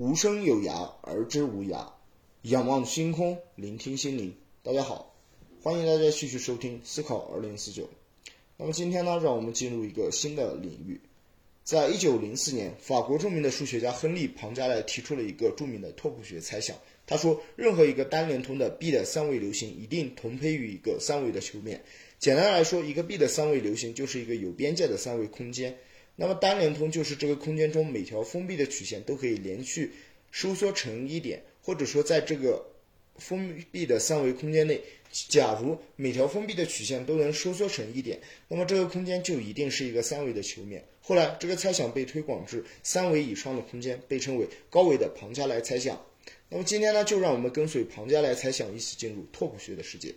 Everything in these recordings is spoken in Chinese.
无声有涯而知无涯，仰望星空，聆听心灵。大家好，欢迎大家继续收听思考二零四九。那么今天呢，让我们进入一个新的领域。在一九零四年，法国著名的数学家亨利·庞加莱提出了一个著名的拓扑学猜想。他说，任何一个单连通的 B 的三维流星一定同胚于一个三维的球面。简单来说，一个 B 的三维流星就是一个有边界的三维空间。那么单连通就是这个空间中每条封闭的曲线都可以连续收缩成一点，或者说在这个封闭的三维空间内，假如每条封闭的曲线都能收缩成一点，那么这个空间就一定是一个三维的球面。后来这个猜想被推广至三维以上的空间，被称为高维的庞加莱猜想。那么今天呢，就让我们跟随庞加莱猜想一起进入拓扑学的世界。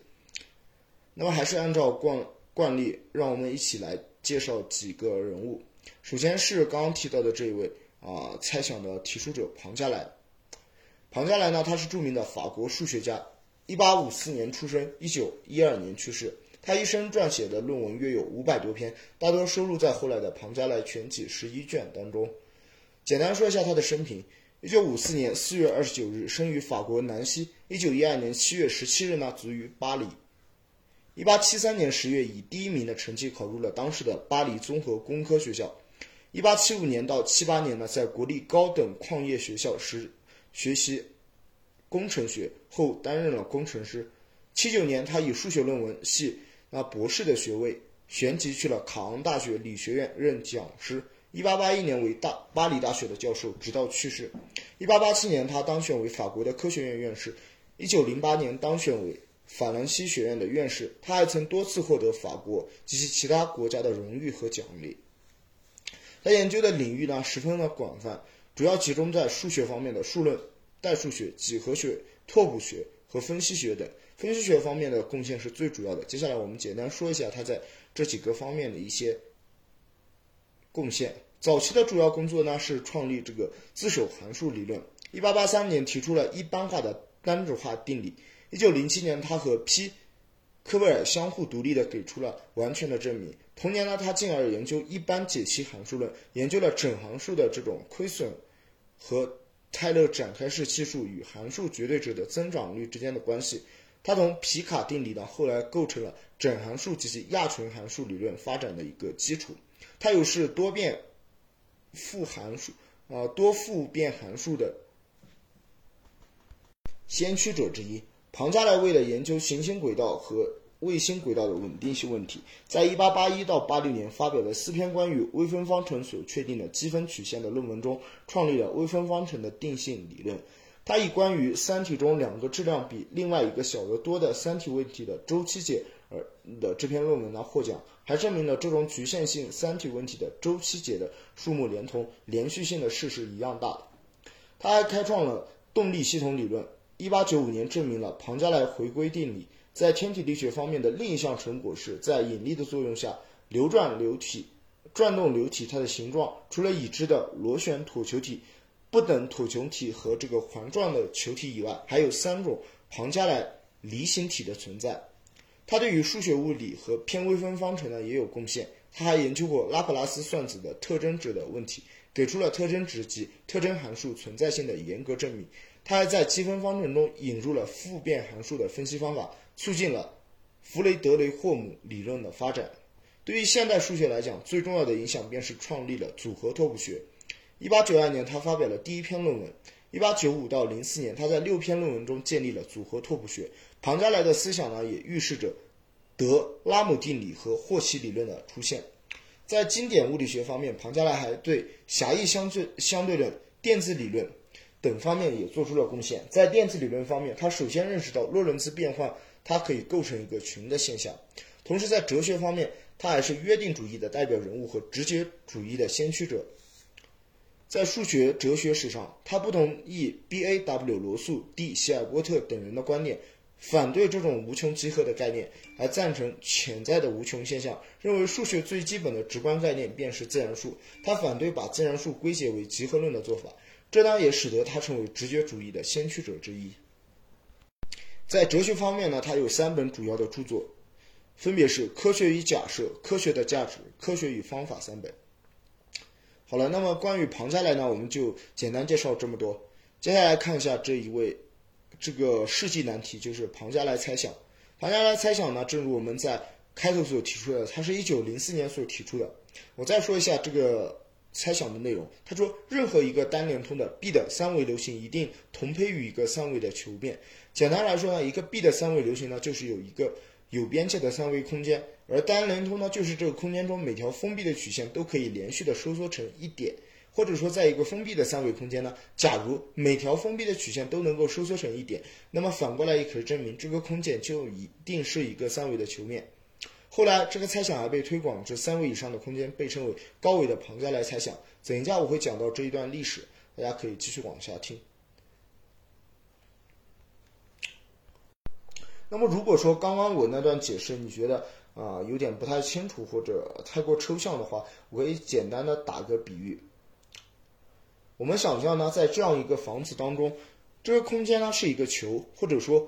那么还是按照惯惯例，让我们一起来介绍几个人物。首先是刚刚提到的这一位啊，猜想的提出者庞加莱。庞加莱呢，他是著名的法国数学家，一八五四年出生，一九一二年去世。他一生撰写的论文约有五百多篇，大多收录在后来的《庞加莱全集》十一卷当中。简单说一下他的生平：一九五四年四月二十九日生于法国南希，一九一二年七月十七日呢卒于巴黎。一八七三年十月以第一名的成绩考入了当时的巴黎综合工科学校。一八七五年到七八年呢，在国立高等矿业学校时学习工程学，后担任了工程师。七九年，他以数学论文系那博士的学位，旋即去了卡昂大学理学院任讲师。一八八一年为大巴黎大学的教授，直到去世。一八八七年，他当选为法国的科学院院士。一九零八年，当选为法兰西学院的院士。他还曾多次获得法国及其其他国家的荣誉和奖励。他研究的领域呢十分的广泛，主要集中在数学方面的数论、代数学、几何学、拓扑学和分析学等。分析学方面的贡献是最主要的。接下来我们简单说一下他在这几个方面的一些贡献。早期的主要工作呢是创立这个自首函数理论。一八八三年提出了一般化的单质化定理。一九零七年，他和 P 科威尔相互独立的给出了完全的证明。同年呢，他进而研究一般解析函数论，研究了整函数的这种亏损和泰勒展开式系数与函数绝对值的增长率之间的关系。他从皮卡定理呢，后来构成了整函数及其亚群函数理论发展的一个基础。他又是多变复函数啊多复变函数的先驱者之一。庞加莱为了研究行星轨道和卫星轨道的稳定性问题，在1881到86年发表了四篇关于微分方程所确定的积分曲线的论文中，创立了微分方程的定性理论。他以关于三体中两个质量比另外一个小得多的三体问题的周期解而的这篇论文呢获奖，还证明了这种局限性三体问题的周期解的数目连同连续性的式是一样大的。他还开创了动力系统理论，1895年证明了庞加莱回归定理。在天体力学方面的另一项成果是，在引力的作用下，流转流体、转动流体它的形状，除了已知的螺旋椭球体、不等椭球体和这个环状的球体以外，还有三种庞加莱离形体的存在。他对于数学物理和偏微分方程呢也有贡献。他还研究过拉普拉斯算子的特征值的问题，给出了特征值及特征函数存在性的严格证明。他还在积分方程中引入了复变函数的分析方法。促进了弗雷德雷霍姆理论的发展。对于现代数学来讲，最重要的影响便是创立了组合拓扑学。一八九二年，他发表了第一篇论文。一八九五到零四年，他在六篇论文中建立了组合拓扑学。庞加莱的思想呢，也预示着德拉姆定理和霍奇理论的出现。在经典物理学方面，庞加莱还对狭义相对相对论、电子理论等方面也做出了贡献。在电子理论方面，他首先认识到洛伦兹变换。它可以构成一个群的现象，同时在哲学方面，他还是约定主义的代表人物和直觉主义的先驱者。在数学哲学史上，他不同意 B A W 罗素、D 希尔伯特等人的观点，反对这种无穷集合的概念，而赞成潜在的无穷现象，认为数学最基本的直观概念便是自然数。他反对把自然数归结为集合论的做法，这当然也使得他成为直觉主义的先驱者之一。在哲学方面呢，他有三本主要的著作，分别是《科学与假设》《科学的价值》《科学与方法》三本。好了，那么关于庞加莱呢，我们就简单介绍这么多。接下来看一下这一位这个世纪难题，就是庞加莱猜想。庞加莱猜想呢，正如我们在开头所提出的，它是一九零四年所提出的。我再说一下这个猜想的内容。他说，任何一个单连通的 B 的三维流行一定同胚于一个三维的球面。简单来说呢，一个 B 的三维流行呢，就是有一个有边界的三维空间，而单连通呢，就是这个空间中每条封闭的曲线都可以连续的收缩成一点。或者说，在一个封闭的三维空间呢，假如每条封闭的曲线都能够收缩成一点，那么反过来也可以证明这个空间就一定是一个三维的球面。后来，这个猜想还被推广至三维以上的空间，被称为高维的庞加莱猜想。等一下我会讲到这一段历史，大家可以继续往下听。那么，如果说刚刚我那段解释你觉得啊有点不太清楚或者太过抽象的话，我可以简单的打个比喻。我们想象呢，在这样一个房子当中，这个空间呢是一个球，或者说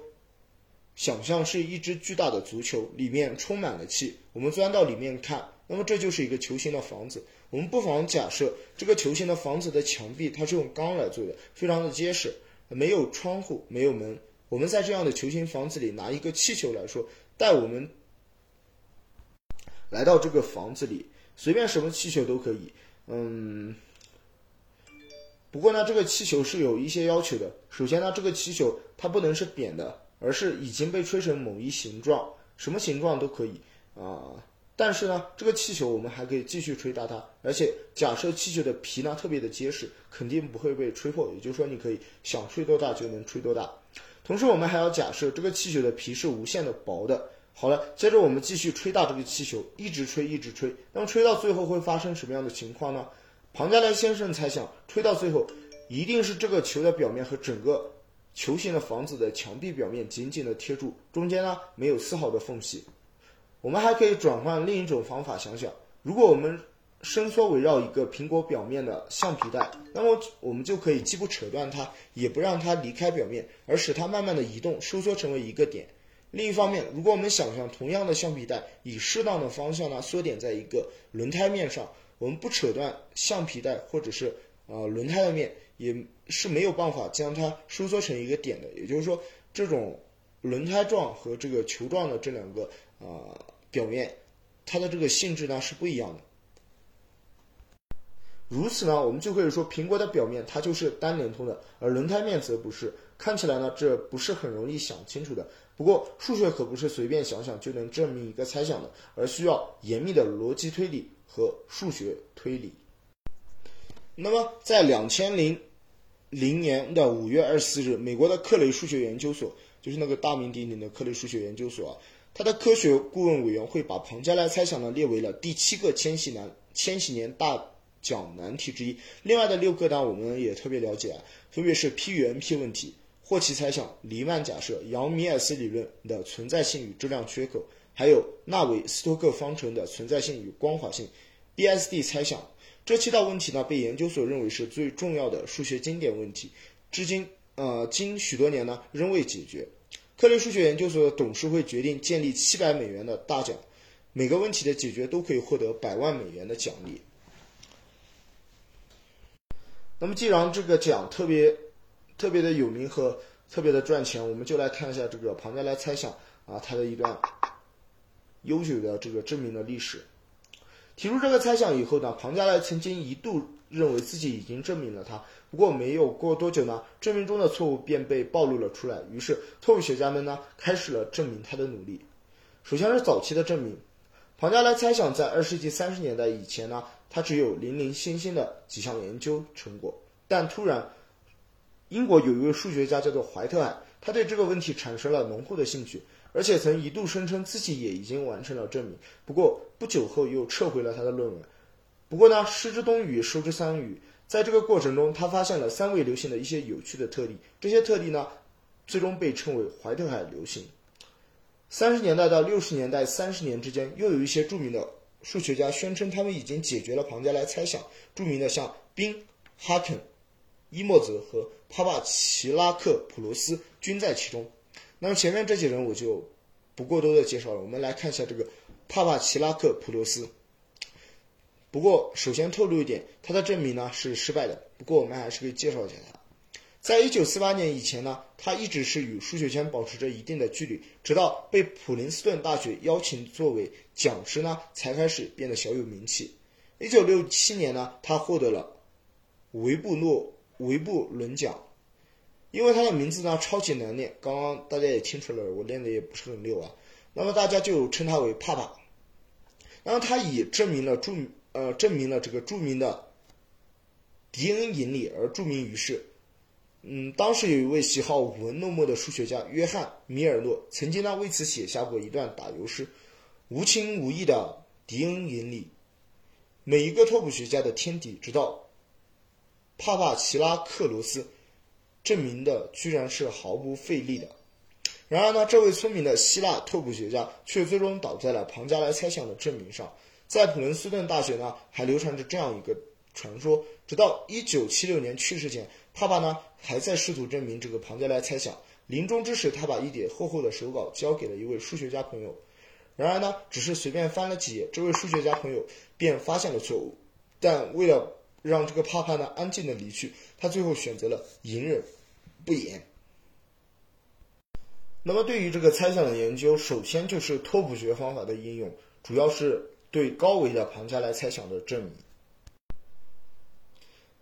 想象是一只巨大的足球，里面充满了气。我们钻到里面看，那么这就是一个球形的房子。我们不妨假设这个球形的房子的墙壁它是用钢来做的，非常的结实，没有窗户，没有门。我们在这样的球形房子里拿一个气球来说，带我们来到这个房子里，随便什么气球都可以，嗯。不过呢，这个气球是有一些要求的。首先呢，这个气球它不能是扁的，而是已经被吹成某一形状，什么形状都可以啊。但是呢，这个气球我们还可以继续吹大它，而且假设气球的皮呢特别的结实，肯定不会被吹破。也就是说，你可以想吹多大就能吹多大。同时，我们还要假设这个气球的皮是无限的薄的。好了，接着我们继续吹大这个气球，一直吹，一直吹。那么吹到最后会发生什么样的情况呢？庞加莱先生猜想，吹到最后，一定是这个球的表面和整个球形的房子的墙壁表面紧紧的贴住，中间呢没有丝毫的缝隙。我们还可以转换另一种方法想想，如果我们伸缩围绕一个苹果表面的橡皮带，那么我们就可以既不扯断它，也不让它离开表面，而使它慢慢的移动，收缩成为一个点。另一方面，如果我们想象同样的橡皮带以适当的方向呢缩点在一个轮胎面上。我们不扯断橡皮带或者是呃轮胎的面，也是没有办法将它收缩成一个点的。也就是说，这种轮胎状和这个球状的这两个呃表面，它的这个性质呢是不一样的。如此呢，我们就可以说苹果的表面它就是单连通的，而轮胎面则不是。看起来呢，这不是很容易想清楚的。不过数学可不是随便想想就能证明一个猜想的，而需要严密的逻辑推理。和数学推理。那么，在两千零零年的五月二十四日，美国的克雷数学研究所，就是那个大名鼎鼎的克雷数学研究所啊，它的科学顾问委员会把庞加莱猜想呢列为了第七个千禧难千禧年大奖难题之一。另外的六个呢，我们也特别了解啊，分别是 P 与 NP 问题、霍奇猜想、黎曼假设、杨米尔斯理论的存在性与质量缺口，还有纳维斯托克方程的存在性与光滑性。BSD 猜想这七道问题呢，被研究所认为是最重要的数学经典问题，至今呃经许多年呢仍未解决。克雷数学研究所的董事会决定建立七百美元的大奖，每个问题的解决都可以获得百万美元的奖励。那么既然这个奖特别特别的有名和特别的赚钱，我们就来看一下这个庞加莱猜想啊，它的一段悠久的这个证明的历史。提出这个猜想以后呢，庞加莱曾经一度认为自己已经证明了它。不过没有过多久呢，证明中的错误便被暴露了出来。于是，错误学家们呢开始了证明它的努力。首先是早期的证明，庞加莱猜想在二世纪三十年代以前呢，它只有零零星星的几项研究成果。但突然，英国有一位数学家叫做怀特海，他对这个问题产生了浓厚的兴趣。而且曾一度声称自己也已经完成了证明，不过不久后又撤回了他的论文。不过呢，失之东隅，收之桑榆，在这个过程中，他发现了三维流行的一些有趣的特例。这些特例呢，最终被称为怀特海流行。三十年代到六十年代三十年之间，又有一些著名的数学家宣称他们已经解决了庞加莱猜想。著名的像宾、哈肯、伊莫泽和帕帕奇拉克普罗斯均在其中。那么前面这几人我就不过多的介绍了，我们来看一下这个帕帕奇拉克普罗斯。不过首先透露一点，他的证明呢是失败的。不过我们还是可以介绍一下他。在一九四八年以前呢，他一直是与数学圈保持着一定的距离，直到被普林斯顿大学邀请作为讲师呢，才开始变得小有名气。一九六七年呢，他获得了维布诺维布伦奖，因为他的名字呢超级难念，刚刚大家也听出来了，我念的也不是很溜啊。那么大家就称他为帕帕。然后他以证明了著呃证明了这个著名的迪恩引力而著名于世。嗯，当时有一位喜好文弄墨的数学家约翰米尔诺，曾经呢为此写下过一段打油诗：无情无义的迪恩引力，每一个拓扑学家的天敌，直到帕帕奇拉克罗斯证明的居然是毫不费力的。然而呢，这位聪明的希腊拓扑学家却最终倒在了庞加莱猜想的证明上。在普林斯顿大学呢，还流传着这样一个传说：直到1976年去世前。帕帕呢还在试图证明这个庞加莱猜想。临终之时，他把一叠厚厚的手稿交给了一位数学家朋友。然而呢，只是随便翻了几页，这位数学家朋友便发现了错误。但为了让这个帕帕呢安静的离去，他最后选择了隐忍不言。那么，对于这个猜想的研究，首先就是拓扑学方法的应用，主要是对高维的庞加莱猜想的证明。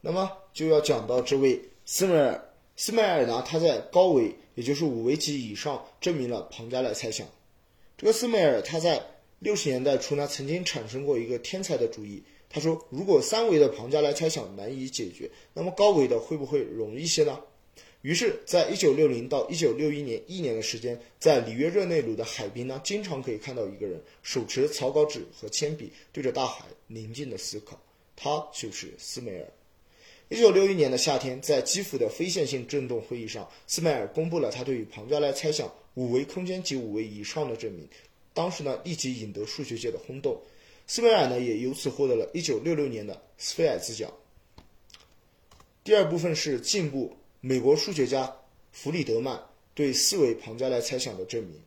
那么就要讲到这位斯梅尔。斯梅尔呢，他在高维，也就是五维级以上，证明了庞加莱猜想。这个斯梅尔他在六十年代初呢，曾经产生过一个天才的主意。他说，如果三维的庞加莱猜想难以解决，那么高维的会不会容易些呢？于是，在一九六零到一九六一年一年的时间，在里约热内卢的海滨呢，经常可以看到一个人手持草稿纸和铅笔，对着大海宁静的思考。他就是斯梅尔。一九六一年的夏天，在基辅的非线性振动会议上，斯梅尔公布了他对于庞加莱猜想五维空间及五维以上的证明。当时呢，立即引得数学界的轰动。斯梅尔呢，也由此获得了一九六六年的斯菲尔兹奖。第二部分是进步，美国数学家弗里德曼对四维庞加莱猜想的证明。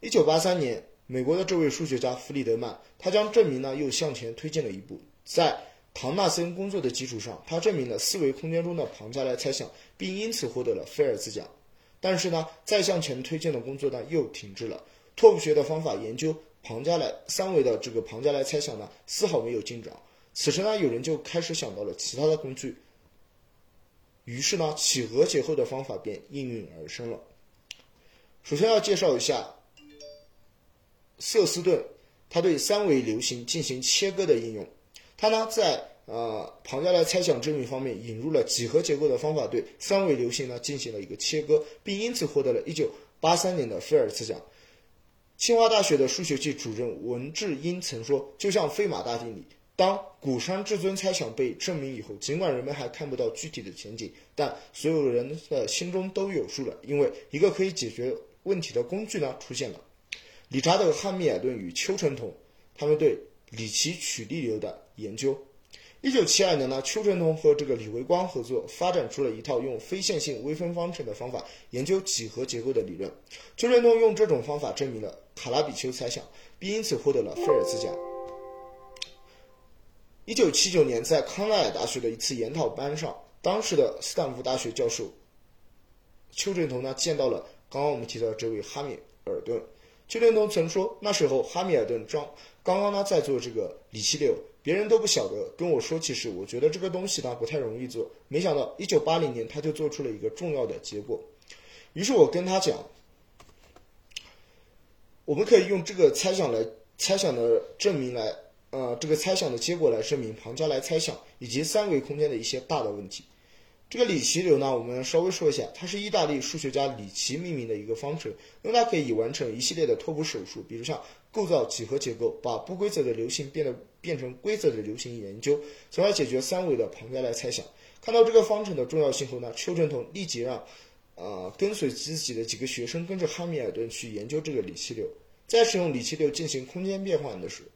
一九八三年，美国的这位数学家弗里德曼，他将证明呢又向前推进了一步，在唐纳森工作的基础上，他证明了四维空间中的庞加莱猜想，并因此获得了菲尔兹奖。但是呢，再向前推进的工作呢又停滞了。拓扑学的方法研究庞加莱三维的这个庞加莱猜想呢丝毫没有进展。此时呢，有人就开始想到了其他的工具。于是呢，几何结构的方法便应运而生了。首先要介绍一下瑟斯顿，他对三维流星进行切割的应用。他呢，在呃庞加莱猜想证明方面引入了几何结构的方法，对三维流星呢进行了一个切割，并因此获得了一九八三年的菲尔兹奖。清华大学的数学系主任文志英曾说：“就像费马大定理，当古山至尊猜想被证明以后，尽管人们还看不到具体的前景，但所有人的心中都有数了，因为一个可以解决问题的工具呢出现了。”理查德·汉密尔顿与丘成桐，他们对里奇曲力流的。研究，一九七二年呢，丘成桐和这个李维光合作，发展出了一套用非线性微分方程的方法研究几何结构的理论。丘成桐用这种方法证明了卡拉比丘猜想，并因此获得了菲尔兹奖。一九七九年，在康奈尔大学的一次研讨班上，当时的斯坦福大学教授邱成桐呢，见到了刚刚我们提到的这位哈密尔顿。邱振东曾说，那时候哈密尔顿刚刚刚呢在做这个里奇流。别人都不晓得跟我说，其实我觉得这个东西呢不太容易做。没想到一九八零年他就做出了一个重要的结果。于是我跟他讲，我们可以用这个猜想来猜想的证明来，呃，这个猜想的结果来证明庞加莱猜想以及三维空间的一些大的问题。这个里奇流呢，我们稍微说一下，它是意大利数学家里奇命名的一个方程，因为它可以完成一系列的拓扑手术，比如像构造几何结构，把不规则的流星变得变成规则的流星研究，从而解决三维的庞加莱猜想。看到这个方程的重要性后呢，邱成桐立即让，呃，跟随自己的几个学生跟着哈密尔顿去研究这个里奇流，在使用里奇流进行空间变换的时候，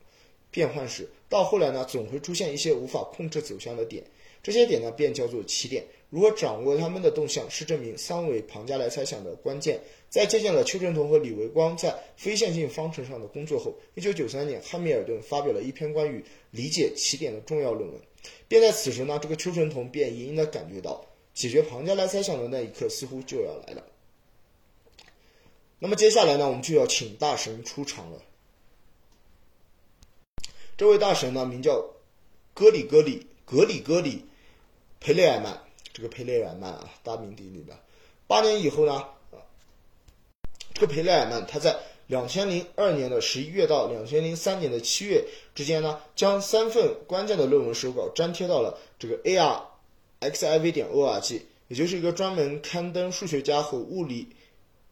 变换时，到后来呢，总会出现一些无法控制走向的点，这些点呢，便叫做奇点。如何掌握它们的动向，是证明三维庞加莱猜想的关键。在借鉴了邱成桐和李维光在非线性方程上的工作后，一九九三年，汉密尔顿发表了一篇关于理解奇点的重要论文。便在此时呢，这个邱成桐便隐隐的感觉到，解决庞加莱猜想的那一刻似乎就要来了。那么接下来呢，我们就要请大神出场了。这位大神呢，名叫格里格里格里格里佩雷尔曼，这个佩雷尔曼啊，大名鼎鼎的。八年以后呢，这个佩雷尔曼他在两千零二年的十一月到两千零三年的七月之间呢，将三份关键的论文手稿粘贴到了这个 arxiv 点 org，也就是一个专门刊登数学家和物理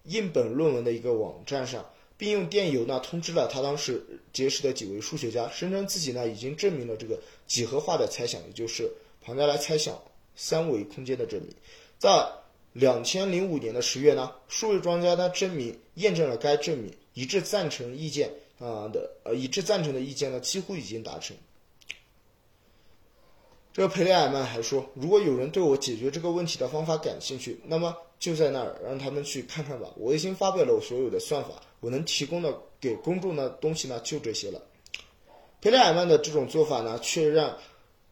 印本论文的一个网站上。并用电邮呢通知了他当时结识的几位数学家，声称自己呢已经证明了这个几何化的猜想，也就是庞加莱猜想三维空间的证明。在两千零五年的十月呢，数位专家呢证明验证了该证明，一致赞成意见啊的呃一致赞成的意见呢几乎已经达成。这个佩雷尔曼还说，如果有人对我解决这个问题的方法感兴趣，那么就在那儿让他们去看看吧。我已经发表了我所有的算法。我能提供的给公众的东西呢，就这些了。佩雷尔曼的这种做法呢，却让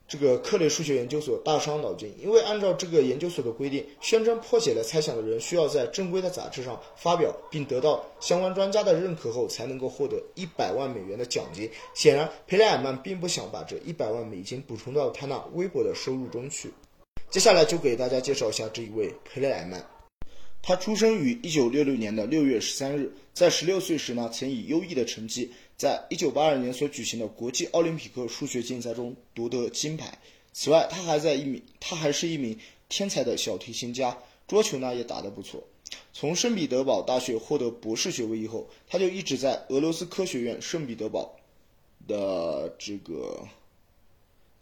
这个克雷数学研究所大伤脑筋。因为按照这个研究所的规定，宣称破解了猜想的人需要在正规的杂志上发表，并得到相关专家的认可后，才能够获得一百万美元的奖金。显然，佩雷尔曼并不想把这一百万美金补充到他那微薄的收入中去。接下来就给大家介绍一下这一位佩雷尔曼。他出生于一九六六年的六月十三日，在十六岁时呢，曾以优异的成绩，在一九八二年所举行的国际奥林匹克数学竞赛中夺得金牌。此外，他还在一名，他还是一名天才的小提琴家，桌球呢也打得不错。从圣彼得堡大学获得博士学位以后，他就一直在俄罗斯科学院圣彼得堡的这个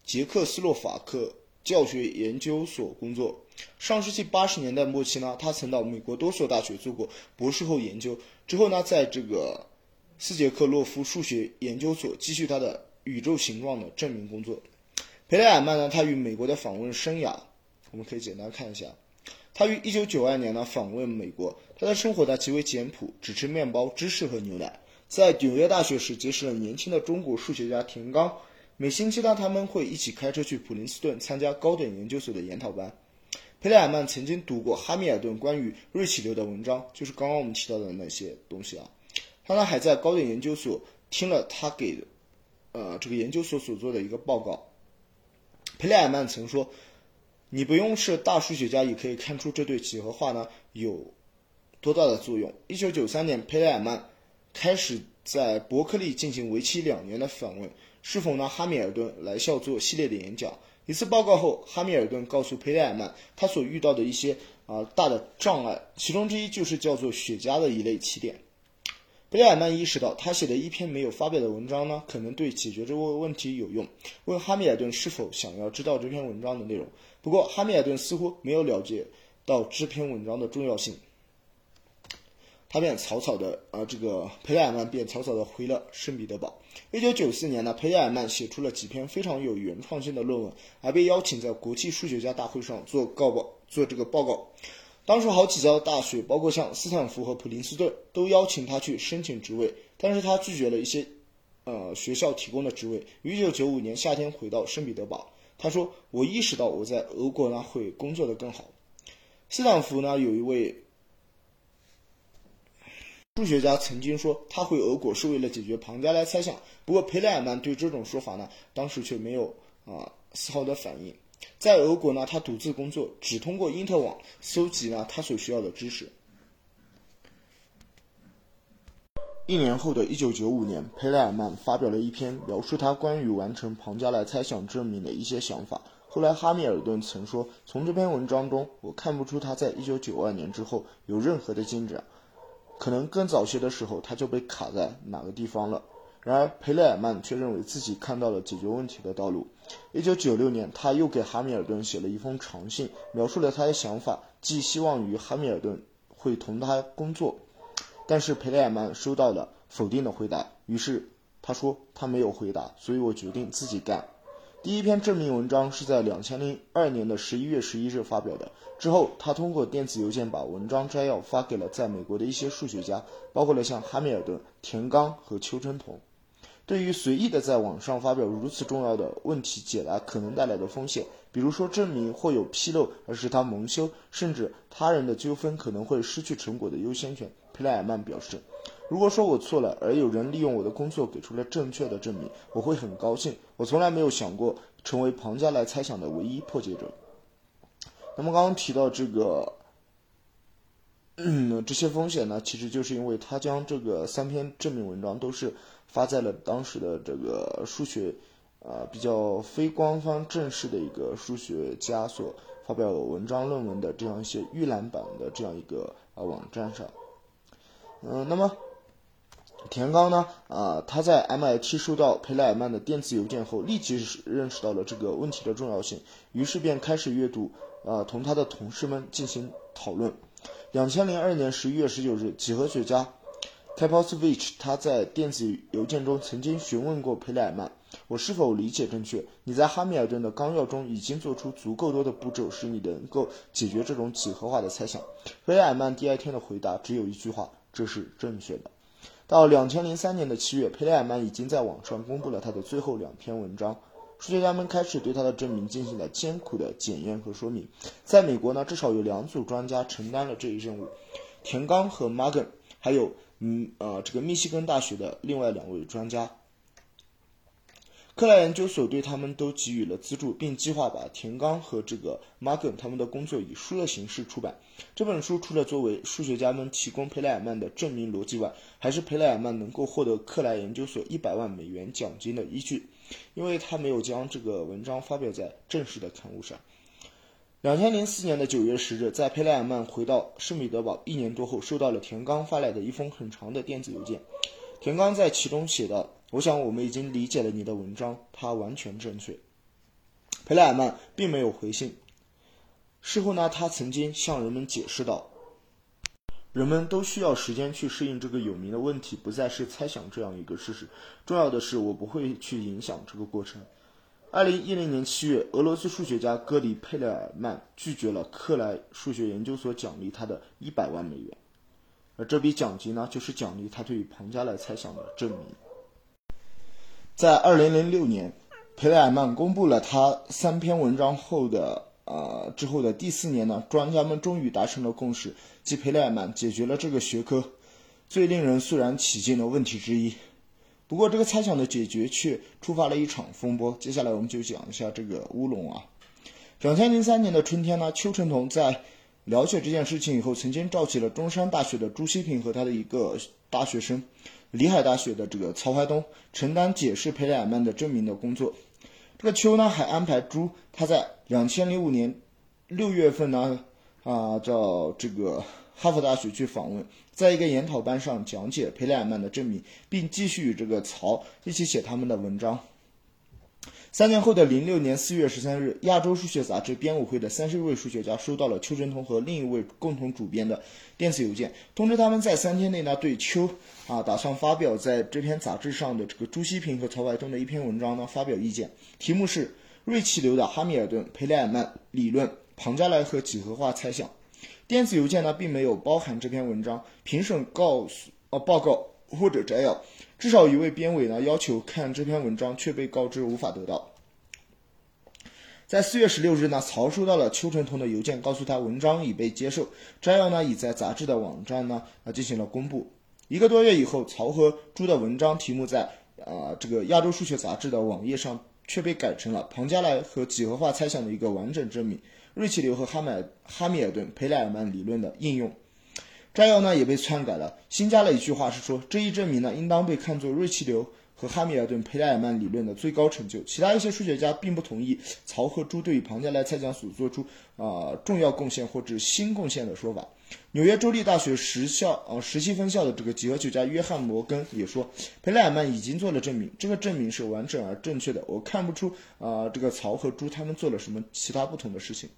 捷克斯洛伐克教学研究所工作。上世纪八十年代末期呢，他曾到美国多所大学做过博士后研究。之后呢，在这个斯捷克洛夫数学研究所继续他的宇宙形状的证明工作。佩雷尔曼呢，他与美国的访问生涯，我们可以简单看一下。他于一九九二年呢访问美国，他的生活呢极为简朴，只吃面包、芝士和牛奶。在纽约大学时结识了年轻的中国数学家田刚，每星期呢他们会一起开车去普林斯顿参加高等研究所的研讨班。佩雷尔曼曾经读过哈密尔顿关于瑞奇流的文章，就是刚刚我们提到的那些东西啊。他呢还在高等研究所听了他给呃这个研究所所做的一个报告。佩雷尔曼曾说：“你不用是大数学家也可以看出这对几何化呢有多大的作用。”一九九三年，佩雷尔曼开始在伯克利进行为期两年的访问，是否拿哈密尔顿来校做系列的演讲。一次报告后，哈密尔顿告诉佩雷尔曼，他所遇到的一些啊大的障碍，其中之一就是叫做雪茄的一类起点。佩雷尔曼意识到，他写的一篇没有发表的文章呢，可能对解决这个问题有用。问哈密尔顿是否想要知道这篇文章的内容，不过哈密尔顿似乎没有了解到这篇文章的重要性。他便草草的，呃，这个佩雷尔曼便草草的回了圣彼得堡。一九九四年呢，佩雷尔曼写出了几篇非常有原创性的论文，还被邀请在国际数学家大会上做告报，做这个报告。当时好几家大学，包括像斯坦福和普林斯顿，都邀请他去申请职位，但是他拒绝了一些，呃，学校提供的职位。一九九五年夏天回到圣彼得堡，他说：“我意识到我在俄国呢会工作的更好。”斯坦福呢有一位。数学家曾经说他回俄国是为了解决庞加莱猜想，不过佩莱尔曼对这种说法呢，当时却没有啊丝毫的反应。在俄国呢，他独自工作，只通过因特网搜集了他所需要的知识。一年后的一九九五年，佩莱尔曼发表了一篇描述他关于完成庞加莱猜想证明的一些想法。后来哈密尔顿曾说，从这篇文章中，我看不出他在一九九二年之后有任何的进展。可能更早些的时候，他就被卡在哪个地方了。然而，佩雷尔曼却认为自己看到了解决问题的道路。一九九六年，他又给哈密尔顿写了一封长信，描述了他的想法，寄希望于哈密尔顿会同他工作。但是，佩雷尔曼收到了否定的回答。于是他说他没有回答，所以我决定自己干。第一篇证明文章是在两千零二年的十一月十一日发表的。之后，他通过电子邮件把文章摘要发给了在美国的一些数学家，包括了像哈密尔顿、田刚和邱春桐。对于随意的在网上发表如此重要的问题解答可能带来的风险，比如说证明或有纰漏而使他蒙羞，甚至他人的纠纷可能会失去成果的优先权，佩莱尔曼表示：“如果说我错了，而有人利用我的工作给出了正确的证明，我会很高兴。我从来没有想过成为庞加莱猜想的唯一破解者。”那么刚刚提到这个。嗯，这些风险呢，其实就是因为他将这个三篇证明文章都是发在了当时的这个数学，呃，比较非官方正式的一个数学家所发表文章论文的这样一些预览版的这样一个啊网站上。嗯，那么田刚呢，啊，他在 MIT 收到佩莱尔曼的电子邮件后，立即认识到了这个问题的重要性，于是便开始阅读，啊，同他的同事们进行讨论。两千零二年十一月十九日，几何学家 k a p o s v i c h 他在电子邮件中曾经询问过佩莱尔曼：“我是否理解正确？你在哈密尔顿的纲要中已经做出足够多的步骤，使你能够解决这种几何化的猜想。”佩莱尔曼第二天的回答只有一句话：“这是正确的。”到两千零三年的七月，佩雷尔曼已经在网上公布了他的最后两篇文章。数学家们开始对他的证明进行了艰苦的检验和说明。在美国呢，至少有两组专家承担了这一任务：田刚和 Morgan，还有嗯呃这个密西根大学的另外两位专家。克莱研究所对他们都给予了资助，并计划把田刚和这个 Morgan 他们的工作以书的形式出版。这本书除了作为数学家们提供佩莱尔曼的证明逻辑外，还是佩莱尔曼能够获得克莱研究所一百万美元奖金的依据。因为他没有将这个文章发表在正式的刊物上。两千零四年的九月十日，在佩莱尔曼回到圣彼得堡一年多后，收到了田刚发来的一封很长的电子邮件。田刚在其中写道：“我想我们已经理解了你的文章，它完全正确。”佩莱尔曼并没有回信。事后呢，他曾经向人们解释道。人们都需要时间去适应这个有名的问题，不再是猜想这样一个事实。重要的是，我不会去影响这个过程。二零一零年七月，俄罗斯数学家戈里佩勒尔曼拒绝了克莱数学研究所奖励他的一百万美元，而这笔奖金呢，就是奖励他对于庞加莱猜想的证明。在二零零六年，佩莱尔曼公布了他三篇文章后的。呃，之后的第四年呢，专家们终于达成了共识，即佩莱尔曼解决了这个学科最令人肃然起敬的问题之一。不过，这个猜想的解决却触发了一场风波。接下来，我们就讲一下这个乌龙啊。两千零三年的春天呢，邱成桐在了解这件事情以后，曾经召集了中山大学的朱锡平和他的一个大学生，里海大学的这个曹怀东，承担解释佩莱尔曼的证明的工作。这个邱呢，还安排朱他在两千零五年六月份呢，啊，叫这个哈佛大学去访问，在一个研讨班上讲解佩莱尔曼的证明，并继续与这个曹一起写他们的文章。三年后的零六年四月十三日，亚洲数学杂志编委会的三十位数学家收到了邱振通和另一位共同主编的电子邮件，通知他们在三天内呢对邱啊打算发表在这篇杂志上的这个朱锡平和曹怀东的一篇文章呢发表意见，题目是瑞奇流的哈密尔顿佩莱尔曼理论、庞加莱和几何化猜想。电子邮件呢并没有包含这篇文章评审告诉呃报告或者摘要。至少一位编委呢要求看这篇文章，却被告知无法得到。在四月十六日呢，曹收到了邱成桐的邮件，告诉他文章已被接受，摘要呢已在杂志的网站呢啊进行了公布。一个多月以后，曹和朱的文章题目在啊这个亚洲数学杂志的网页上却被改成了庞加莱和几何化猜想的一个完整证明，瑞奇流和哈买哈密尔顿培莱尔曼理论的应用。摘要呢也被篡改了，新加了一句话是说，这一证明呢应当被看作瑞奇流和哈密尔顿佩莱尔曼理论的最高成就。其他一些数学家并不同意曹和朱对于庞加莱猜想所做出啊重要贡献或者新贡献的说法。纽约州立大学实校啊实习分校的这个几何学家约翰摩根也说，佩莱尔曼已经做了证明，这个证明是完整而正确的。我看不出啊这个曹和朱他们做了什么其他不同的事情。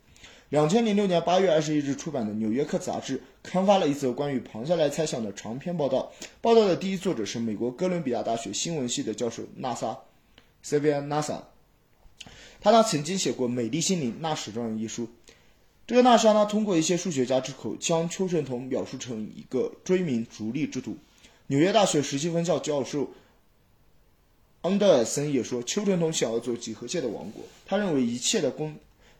两千零六年八月二十一日出版的《纽约客》杂志刊发了一则关于庞加莱猜想的长篇报道。报道的第一作者是美国哥伦比亚大学新闻系的教授纳萨 s e v i a Nasa）。他呢曾经写过《美丽心灵纳史状》一书。这个纳沙呢通过一些数学家之口，将丘成桐描述成一个追名逐利之徒。纽约大学实习分校教授安德尔森也说，丘成桐想要做几何界的王国，他认为一切的功，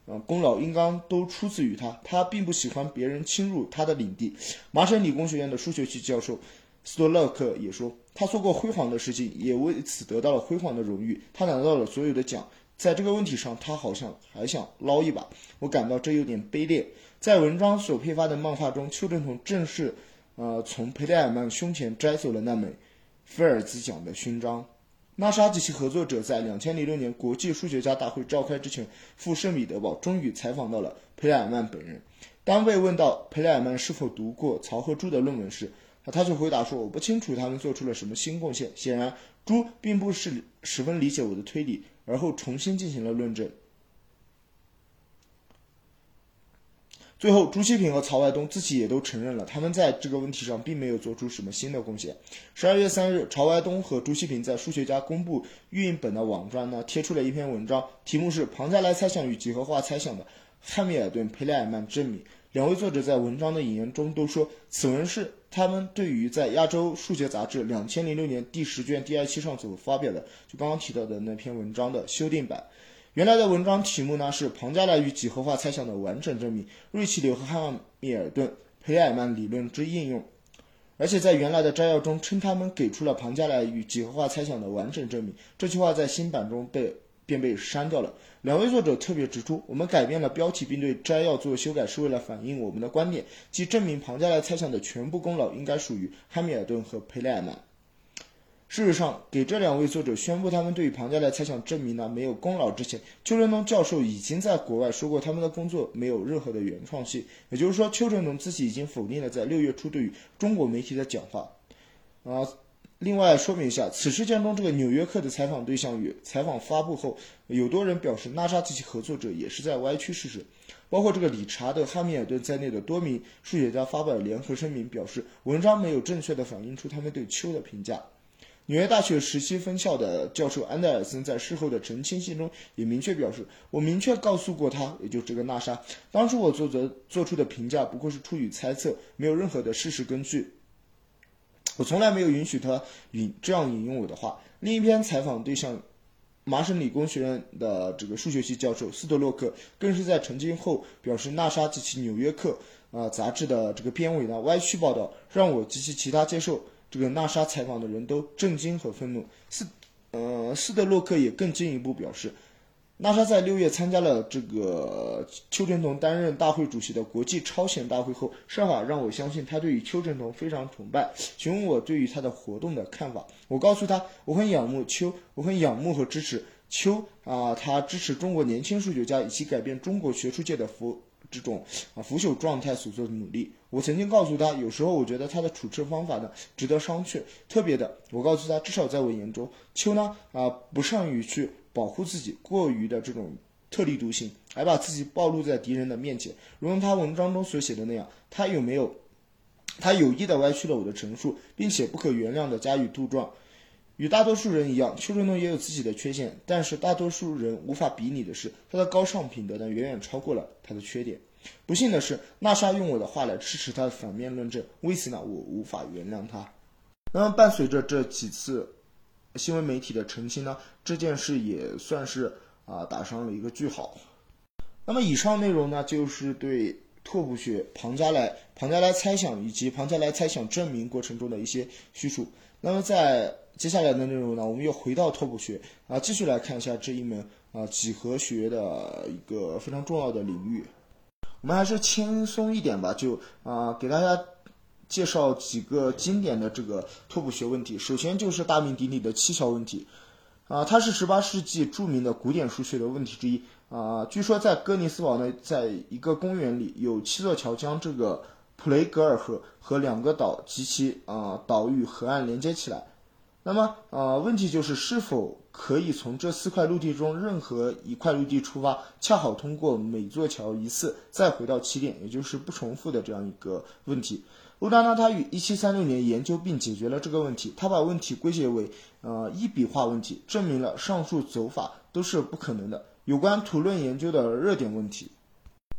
呃，功劳应当都出自于他，他并不喜欢别人侵入他的领地。麻省理工学院的数学系教授斯多勒克也说，他做过辉煌的事情，也为此得到了辉煌的荣誉，他拿到了所有的奖。在这个问题上，他好像还想捞一把，我感到这有点卑劣。在文章所配发的漫画中，邱正桐正是，呃，从佩戴尔曼胸前摘走了那枚菲尔兹奖的勋章。纳沙及其合作者在两千零六年国际数学家大会召开之前，赴圣彼得堡终于采访到了佩莱尔曼本人。当被问到佩莱尔曼是否读过曹和朱的论文时，他却回答说：“我不清楚他们做出了什么新贡献。”显然，朱并不是十分理解我的推理，而后重新进行了论证。最后，朱希平和曹外东自己也都承认了，他们在这个问题上并没有做出什么新的贡献。十二月三日，曹外东和朱希平在数学家公布运本的网站呢贴出了一篇文章，题目是《庞加莱猜想与几何化猜想的汉密尔顿佩莱尔曼证明》。两位作者在文章的引言中都说，此文是他们对于在亚洲数学杂志两千零六年第十卷第二期上所发表的，就刚刚提到的那篇文章的修订版。原来的文章题目呢是庞加莱与几何化猜想的完整证明，瑞奇流和汉密尔顿培尔曼理论之应用。而且在原来的摘要中称他们给出了庞加莱与几何化猜想的完整证明。这句话在新版中被便被删掉了。两位作者特别指出，我们改变了标题并对摘要做修改，是为了反映我们的观点，即证明庞加莱猜想的全部功劳应该属于汉密尔顿和培莱尔曼。事实上，给这两位作者宣布他们对于庞加莱猜想证明呢没有功劳之前，邱振东教授已经在国外说过他们的工作没有任何的原创性。也就是说，邱振东自己已经否定了在六月初对于中国媒体的讲话。啊，另外说明一下，此事件中这个《纽约客》的采访对象与采访发布后，有多人表示纳沙及其合作者也是在歪曲事实，包括这个理查德·汉密尔顿在内的多名数学家发表联合声明，表示文章没有正确的反映出他们对邱的评价。纽约大学十七分校的教授安德尔森在事后的澄清信中也明确表示：“我明确告诉过他，也就是这个纳沙，当初我做的做出的评价不过是出于猜测，没有任何的事实根据。我从来没有允许他引这样引用我的话。”另一篇采访对象，麻省理工学院的这个数学系教授斯特洛克，更是在澄清后表示：“纳沙及其《纽约客》啊杂志的这个编委呢歪曲报道，让我及其其他接受。”这个纳沙采访的人都震惊和愤怒。斯，呃，斯德洛克也更进一步表示，纳沙在六月参加了这个邱振桐担任大会主席的国际超弦大会后，设法让我相信他对于邱振桐非常崇拜，询问我对于他的活动的看法。我告诉他，我很仰慕邱，我很仰慕和支持邱啊，他支持中国年轻数学家以及改变中国学术界的腐这种啊腐朽状态所做的努力。我曾经告诉他，有时候我觉得他的处置方法呢值得商榷。特别的，我告诉他，至少在我眼中，秋呢啊不善于去保护自己，过于的这种特立独行，还把自己暴露在敌人的面前。如同他文章中所写的那样，他有没有？他有意的歪曲了我的陈述，并且不可原谅的加以杜撰。与大多数人一样，邱振东也有自己的缺陷，但是大多数人无法比拟的是，他的高尚品德呢远远超过了他的缺点。不幸的是，纳沙用我的话来支持他的反面论证，为此呢，我无法原谅他。那么，伴随着这几次新闻媒体的澄清呢，这件事也算是啊打上了一个句号。那么，以上内容呢，就是对拓扑学、庞加莱、庞加莱猜想以及庞加莱猜想证明过程中的一些叙述。那么，在接下来的内容呢，我们又回到拓扑学啊，继续来看一下这一门啊几何学的一个非常重要的领域。我们还是轻松一点吧，就啊给大家介绍几个经典的这个拓扑学问题。首先就是大名鼎鼎的七桥问题，啊，它是十八世纪著名的古典数学的问题之一。啊，据说在哥尼斯堡呢，在一个公园里有七座桥将这个普雷格尔河和两个岛及其啊岛屿河岸连接起来。那么，呃，问题就是是否可以从这四块陆地中任何一块陆地出发，恰好通过每座桥一次，再回到起点，也就是不重复的这样一个问题。欧拉纳他于一七三六年研究并解决了这个问题，他把问题归结为呃一笔画问题，证明了上述走法都是不可能的。有关图论研究的热点问题，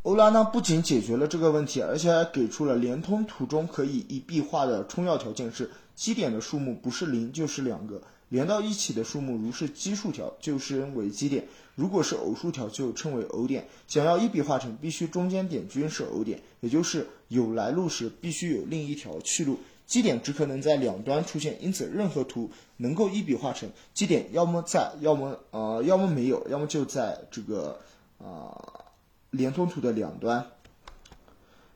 欧拉呢不仅解决了这个问题，而且还给出了连通图中可以一笔画的充要条件是。基点的数目不是零就是两个，连到一起的数目如是奇数条，就称为奇点；如果是偶数条，就称为偶点。想要一笔画成，必须中间点均是偶点，也就是有来路时必须有另一条去路。基点只可能在两端出现，因此任何图能够一笔画成基点，要么在，要么呃，要么没有，要么就在这个啊连通图的两端。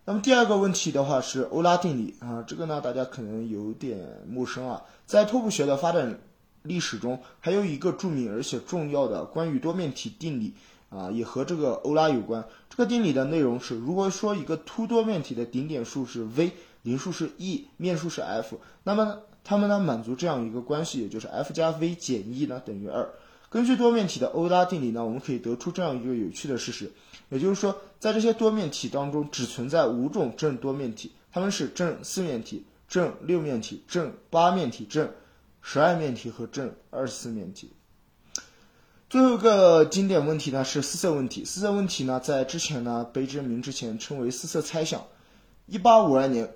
那么第二个问题的话是欧拉定理啊，这个呢大家可能有点陌生啊，在拓扑学的发展历史中，还有一个著名而且重要的关于多面体定理啊，也和这个欧拉有关。这个定理的内容是，如果说一个凸多面体的顶点数是 v。零数是 e，面数是 f，那么它们呢满足这样一个关系，也就是 f 加 v 减 e 呢等于二。根据多面体的欧拉定理呢，我们可以得出这样一个有趣的事实，也就是说，在这些多面体当中，只存在五种正多面体，它们是正四面体、正六面体、正八面体、正十二面体和正二十四面体。最后一个经典问题呢是四色问题，四色问题呢在之前呢被证明之前称为四色猜想。一八五二年。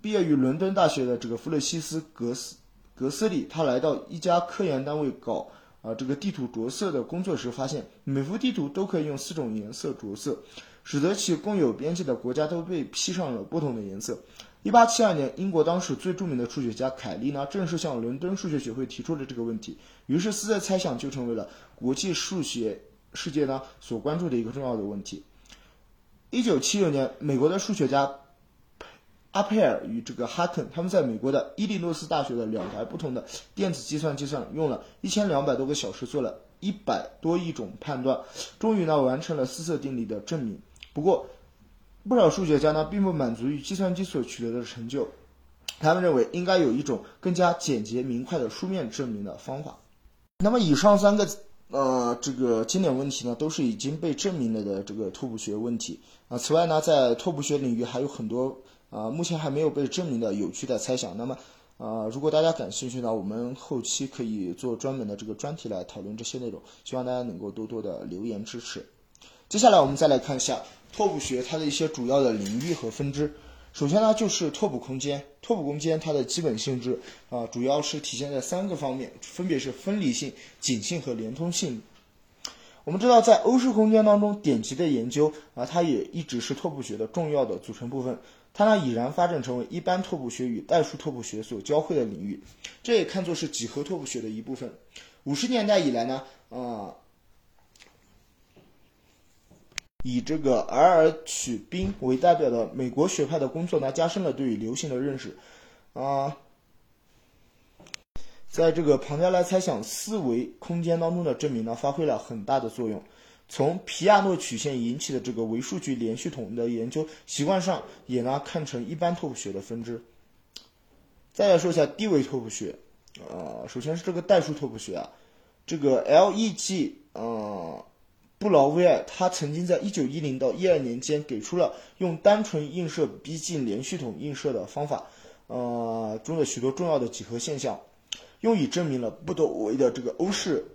毕业于伦敦大学的这个弗洛西斯·格斯格斯里，他来到一家科研单位搞啊这个地图着色的工作时，发现每幅地图都可以用四种颜色着色，使得其共有边界的国家都被披上了不同的颜色。一八七二年，英国当时最著名的数学家凯利呢，正式向伦敦数学学会提出了这个问题，于是四色猜想就成为了国际数学世界呢所关注的一个重要的问题。一九七六年，美国的数学家。阿佩尔与这个哈肯，他们在美国的伊利诺斯大学的两台不同的电子计算机上用了一千两百多个小时，做了一百多亿种判断，终于呢完成了四色定理的证明。不过，不少数学家呢并不满足于计算机所取得的成就，他们认为应该有一种更加简洁明快的书面证明的方法。那么，以上三个呃这个经典问题呢，都是已经被证明了的这个拓扑学问题啊。此外呢，在拓扑学领域还有很多。啊，目前还没有被证明的有趣的猜想。那么，呃，如果大家感兴趣呢，我们后期可以做专门的这个专题来讨论这些内容。希望大家能够多多的留言支持。接下来我们再来看一下拓扑学它的一些主要的领域和分支。首先呢，就是拓扑空间。拓扑空间它的基本性质啊，主要是体现在三个方面，分别是分离性、紧性和连通性。我们知道，在欧式空间当中，点集的研究啊，它也一直是拓扑学的重要的组成部分。它呢已然发展成为一般拓扑学与代数拓扑学所交汇的领域，这也看作是几何拓扑学的一部分。五十年代以来呢，啊，以这个 R. 曲宾为代表的美国学派的工作呢，加深了对于流行的认识，啊，在这个庞加莱猜想四维空间当中的证明呢，发挥了很大的作用。从皮亚诺曲线引起的这个维数据连续统的研究，习惯上也呢看成一般拓扑学的分支。再来说一下低维拓扑学，呃，首先是这个代数拓扑学啊，这个 L.E.G. 呃布劳威尔他曾经在1910到12年间给出了用单纯映射逼近连续统映射的方法，呃中的许多重要的几何现象，用以证明了不等维的这个欧式。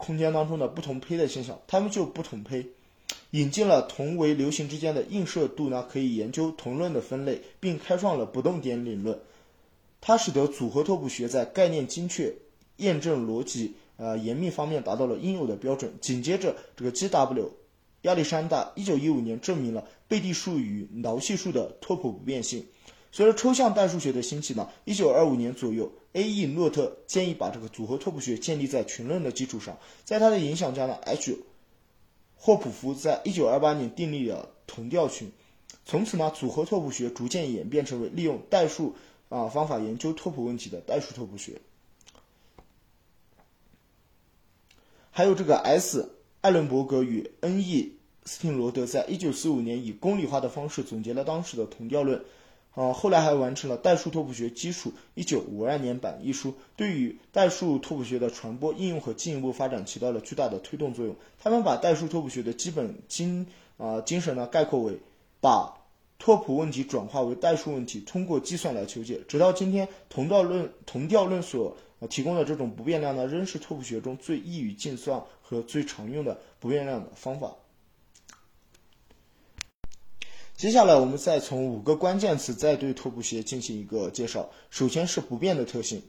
空间当中的不同胚的现象，它们就不同胚。引进了同维流行之间的映射度呢，可以研究同论的分类，并开创了不动点理论。它使得组合拓扑学在概念精确、验证逻辑呃严密方面达到了应有的标准。紧接着，这个 G.W. 亚历山大一九一五年证明了贝蒂数与挠系数的拓扑不变性。随着抽象代数学的兴起呢，一九二五年左右。A.E. 诺特建议把这个组合拓扑学建立在群论的基础上，在他的影响下呢，H. 霍普夫在一九二八年订立了同调群，从此呢，组合拓扑学逐渐演变成为利用代数啊方法研究拓扑问题的代数拓扑学。还有这个 S. 艾伦伯格与 N.E. 斯汀罗德在一九四五年以公理化的方式总结了当时的同调论。啊，后来还完成了《代数拓扑学基础》一九五二年版一书，对于代数拓扑学的传播、应用和进一步发展起到了巨大的推动作用。他们把代数拓扑学的基本精啊精神呢概括为把拓扑问题转化为代数问题，通过计算来求解。直到今天，同调论同调论所提供的这种不变量呢，仍是拓扑学中最易于计算和最常用的不变量的方法。接下来，我们再从五个关键词再对拓扑学进行一个介绍。首先是不变的特性。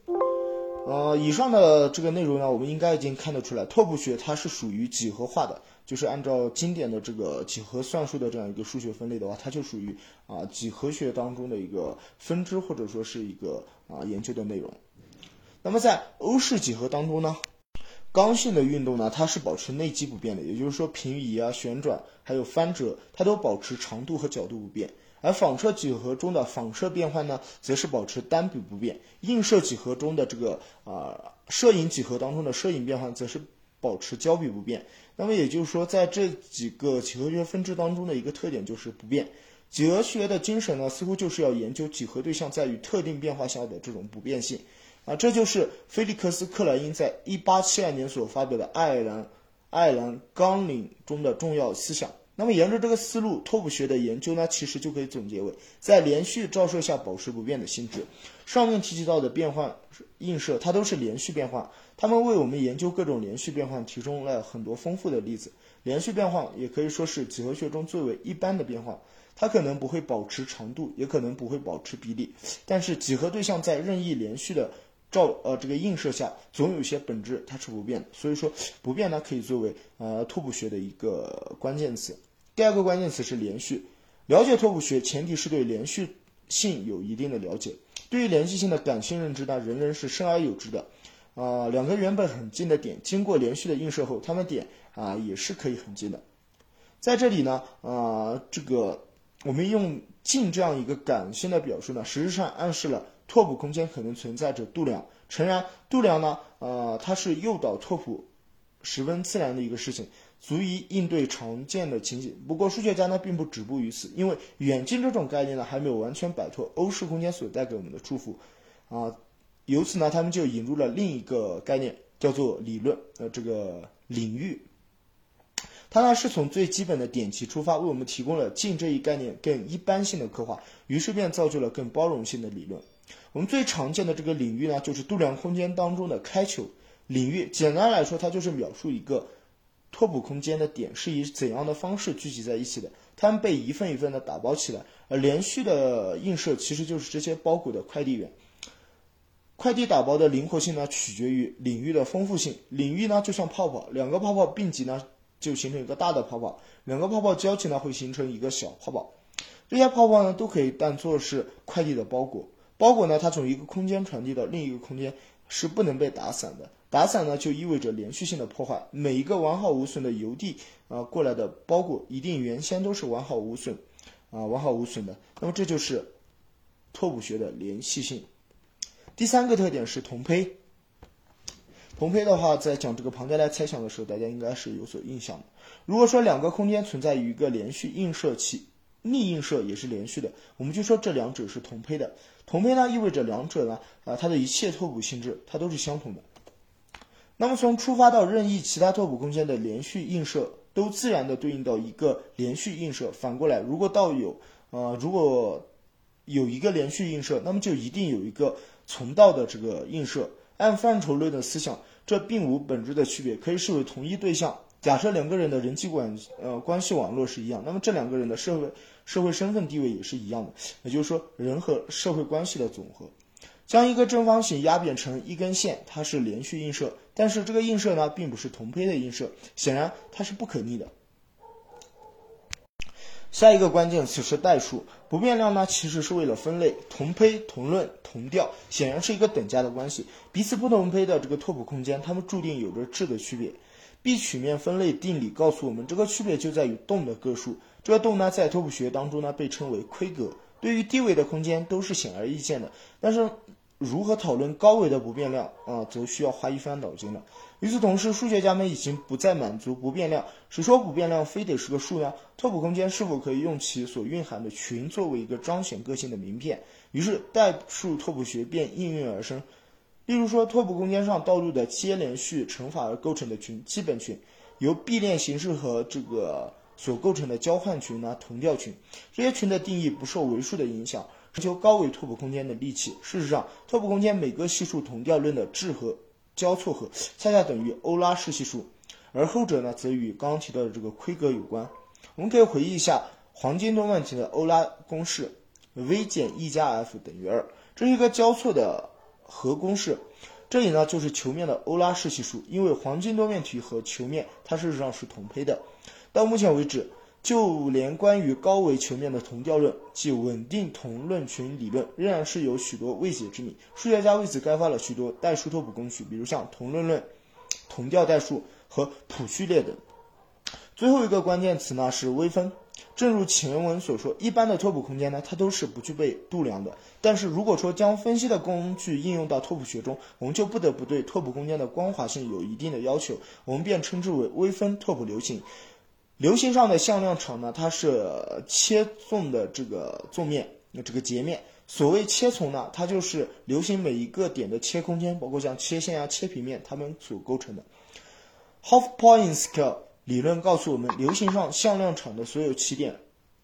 呃，以上的这个内容呢，我们应该已经看得出来，拓扑学它是属于几何化的，就是按照经典的这个几何算术的这样一个数学分类的话，它就属于啊几何学当中的一个分支或者说是一个啊研究的内容。那么在欧式几何当中呢，刚性的运动呢，它是保持内积不变的，也就是说平移啊、旋转还有翻折，它都保持长度和角度不变。而仿射几何中的仿射变换呢，则是保持单笔不变；映射几何中的这个啊摄影几何当中的摄影变换，则是保持交笔不变。那么也就是说，在这几个几何学分支当中的一个特点就是不变。几何学的精神呢，似乎就是要研究几何对象在与特定变化下的这种不变性啊，这就是菲利克斯克莱因在1872年所发表的《爱尔兰爱尔兰纲领》中的重要思想。那么，沿着这个思路，拓扑学的研究呢，其实就可以总结为在连续照射下保持不变的性质。上面提及到的变换映射，它都是连续变换，它们为我们研究各种连续变换提供了很多丰富的例子。连续变换也可以说是几何学中最为一般的变换，它可能不会保持长度，也可能不会保持比例，但是几何对象在任意连续的。照呃这个映射下，总有些本质它是不变的，所以说不变呢可以作为呃拓扑学的一个关键词。第二个关键词是连续。了解拓扑学前提是对连续性有一定的了解。对于连续性的感性认知呢，人人是生而有之的。啊，两个原本很近的点，经过连续的映射后，它们点啊也是可以很近的。在这里呢，啊这个我们用近这样一个感性的表述呢，实质上暗示了。拓扑空间可能存在着度量，诚然，度量呢，呃，它是诱导拓扑十分自然的一个事情，足以应对常见的情景。不过，数学家呢并不止步于此，因为远近这种概念呢还没有完全摆脱欧式空间所带给我们的束缚，啊，由此呢，他们就引入了另一个概念，叫做理论，呃，这个领域。它呢是从最基本的点级出发，为我们提供了近这一概念更一般性的刻画，于是便造就了更包容性的理论。我们最常见的这个领域呢，就是度量空间当中的开球领域。简单来说，它就是描述一个拓扑空间的点是以怎样的方式聚集在一起的，它们被一份一份的打包起来，而连续的映射其实就是这些包裹的快递员。快递打包的灵活性呢，取决于领域的丰富性。领域呢就像泡泡，两个泡泡并集呢。就形成一个大的泡泡，两个泡泡交集呢会形成一个小泡泡，这些泡泡呢都可以当做是快递的包裹。包裹呢它从一个空间传递到另一个空间是不能被打散的，打散呢就意味着连续性的破坏。每一个完好无损的邮递啊过来的包裹一定原先都是完好无损啊完好无损的。那么这就是拓扑学的连续性。第三个特点是同胚。同胚的话，在讲这个庞加莱猜想的时候，大家应该是有所印象的。如果说两个空间存在于一个连续映射其逆映射也是连续的，我们就说这两者是同胚的。同胚呢，意味着两者呢，啊，它的一切拓扑性质它都是相同的。那么从出发到任意其他拓扑空间的连续映射，都自然的对应到一个连续映射。反过来，如果到有，呃，如果有一个连续映射，那么就一定有一个从道的这个映射。按范畴论的思想。这并无本质的区别，可以视为同一对象。假设两个人的人际关呃关系网络是一样，那么这两个人的社会社会身份地位也是一样的。也就是说，人和社会关系的总和。将一个正方形压扁成一根线，它是连续映射，但是这个映射呢，并不是同胚的映射，显然它是不可逆的。下一个关键词是代数。不变量呢，其实是为了分类。同胚、同论、同调，显然是一个等价的关系。彼此不同胚的这个拓扑空间，它们注定有着质的区别。闭曲面分类定理告诉我们，这个区别就在于洞的个数。这个洞呢，在拓扑学当中呢，被称为亏格。对于低维的空间都是显而易见的，但是。如何讨论高维的不变量啊，则需要花一番脑筋了。与此同时，数学家们已经不再满足不变量，谁说不变量非得是个数呢？拓扑空间是否可以用其所蕴含的群作为一个彰显个性的名片？于是代数拓扑学便应运而生。例如说，拓扑空间上道路的接连续乘法而构成的群，基本群，由闭链形式和这个所构成的交换群呢，同调群，这些群的定义不受维数的影响。追求高维拓扑空间的利器。事实上，拓扑空间每个系数同调论的质和交错和恰恰等于欧拉式系数，而后者呢，则与刚刚提到的这个亏格有关。我们可以回忆一下黄金多面体的欧拉公式：v 减 e 加 f 等于二，这是一个交错的和公式。这里呢就是球面的欧拉式系数，因为黄金多面体和球面它事实上是同胚的。到目前为止，就连关于高维球面的同调论，即稳定同论群理论，仍然是有许多未解之谜。数学家为此开发了许多代数拓扑工具，比如像同论论、同调代数和谱序列等。最后一个关键词呢是微分。正如前文所说，一般的拓扑空间呢，它都是不具备度量的。但是如果说将分析的工具应用到拓扑学中，我们就不得不对拓扑空间的光滑性有一定的要求，我们便称之为微分拓扑流行。流行上的向量场呢，它是切纵的这个纵面，那这个截面。所谓切从呢，它就是流行每一个点的切空间，包括像切线啊、切平面，它们所构成的。Hofpointscale。理论告诉我们，流行上向量场的所有起点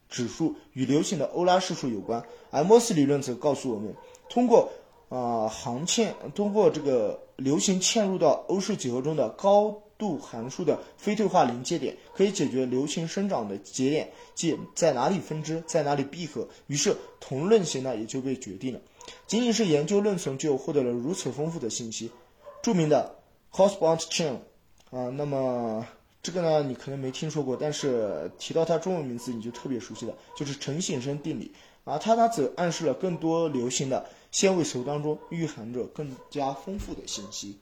指数与流行的欧拉系数有关。艾默斯理论则告诉我们，通过啊行嵌，通过这个流行嵌入到欧式几何中的高度函数的非对化临界点，可以解决流行生长的节点，即在哪里分支，在哪里闭合。于是同论型呢也就被决定了。仅仅是研究论层就获得了如此丰富的信息。著名的 Hobsbawm chain 啊，那么。这个呢，你可能没听说过，但是提到它中文名字，你就特别熟悉了，就是陈省身定理啊。它呢则暗示了更多流行的纤维球当中蕴含着更加丰富的信息。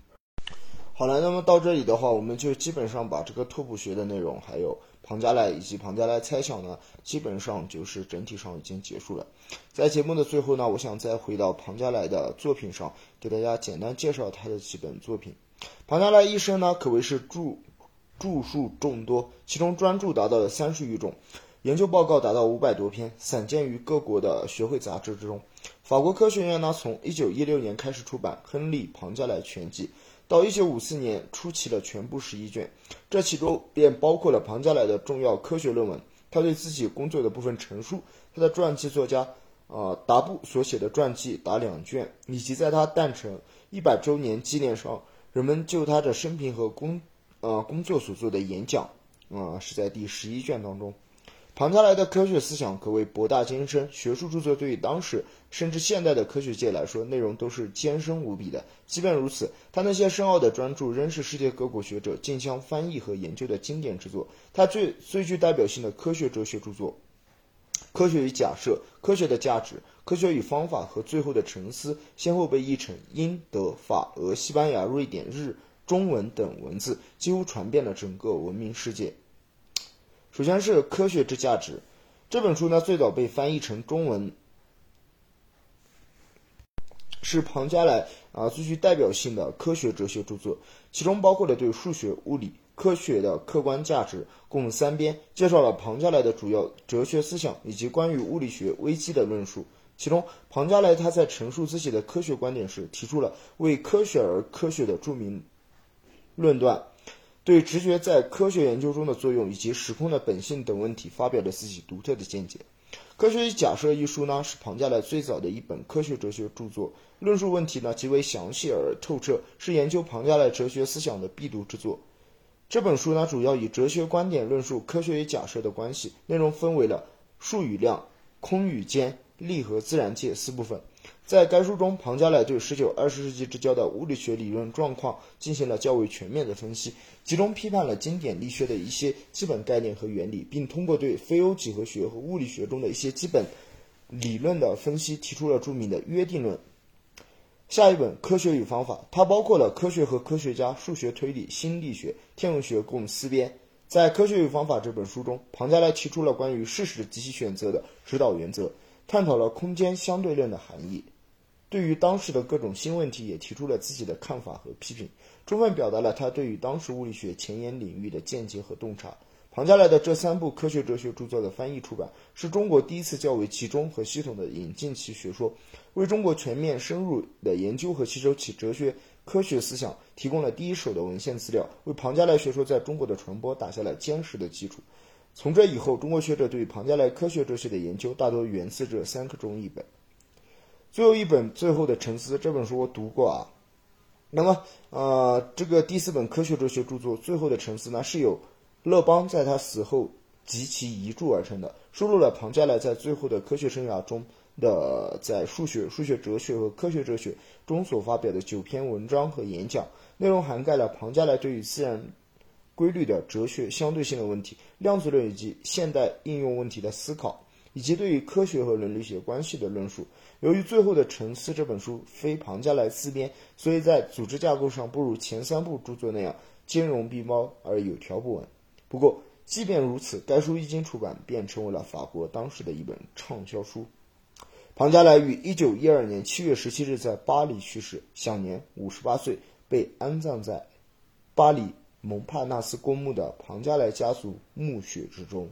好了，那么到这里的话，我们就基本上把这个拓扑学的内容，还有庞加莱以及庞加莱猜想呢，基本上就是整体上已经结束了。在节目的最后呢，我想再回到庞加莱的作品上，给大家简单介绍他的几本作品。庞加莱一生呢，可谓是著。著述众多，其中专著达到了三十余种，研究报告达到五百多篇，散见于各国的学会杂志之中。法国科学院呢，从一九一六年开始出版《亨利·庞加莱全集》，到一九五四年出齐了全部十一卷，这其中便包括了庞加莱的重要科学论文，他对自己工作的部分陈述，他的传记作家啊达布所写的传记达两卷，以及在他诞辰一百周年纪念上，人们就他的生平和工。呃，工作所做的演讲，啊，是在第十一卷当中。庞加莱的科学思想可谓博大精深，学术著作对于当时甚至现代的科学界来说，内容都是艰深无比的。即便如此，他那些深奥的专著仍是世界各国学者竞相翻译和研究的经典之作。他最最具代表性的科学哲学著作《科学与假设》《科学的价值》《科学与方法》和《最后的沉思》，先后被译成英、德、法、俄、西班牙、瑞典、日。中文等文字几乎传遍了整个文明世界。首先是《科学之价值》这本书呢，最早被翻译成中文，是庞加莱啊最具代表性的科学哲学著作，其中包括了对数学、物理、科学的客观价值，共三编，介绍了庞加莱的主要哲学思想以及关于物理学危机的论述。其中，庞加莱他在陈述自己的科学观点时，提出了为科学而科学的著名。论断对直觉在科学研究中的作用以及时空的本性等问题发表了自己独特的见解。《科学与假设》一书呢是庞加莱最早的一本科学哲学著作，论述问题呢极为详细而透彻，是研究庞加莱哲学思想的必读之作。这本书呢主要以哲学观点论述科学与假设的关系，内容分为了数与量、空与间、力和自然界四部分。在该书中，庞加莱对十九、二十世纪之交的物理学理论状况进行了较为全面的分析，集中批判了经典力学的一些基本概念和原理，并通过对非欧几何学和物理学中的一些基本理论的分析，提出了著名的约定论。下一本《科学与方法》，它包括了科学和科学家、数学推理、心力学、天文学共四编。在《科学与方法》这本书中，庞加莱提出了关于事实及其选择的指导原则，探讨了空间相对论的含义。对于当时的各种新问题，也提出了自己的看法和批评，充分表达了他对于当时物理学前沿领域的见解和洞察。庞加莱的这三部科学哲学著作的翻译出版，是中国第一次较为集中和系统的引进其学说，为中国全面深入的研究和吸收其哲学科学思想提供了第一手的文献资料，为庞加莱学说在中国的传播打下了坚实的基础。从这以后，中国学者对庞加莱科学哲学的研究大多源自这三个中译本。最后一本《最后的沉思》这本书我读过啊，那么呃，这个第四本科学哲学著作《最后的沉思》呢，是由勒邦在他死后及其遗著而成的，收录了庞加莱在最后的科学生涯中的在数学、数学哲学和科学哲学中所发表的九篇文章和演讲，内容涵盖了庞加莱对于自然规律的哲学相对性的问题、量子论以及现代应用问题的思考，以及对于科学和伦理学关系的论述。由于最后的《沉思》这本书非庞加莱自编，所以在组织架构上不如前三部著作那样兼容并包而有条不紊。不过，即便如此，该书一经出版便成为了法国当时的一本畅销书。庞加莱于一九一二年七月十七日在巴黎去世，享年五十八岁，被安葬在巴黎蒙帕纳斯公墓的庞加莱家族墓穴之中。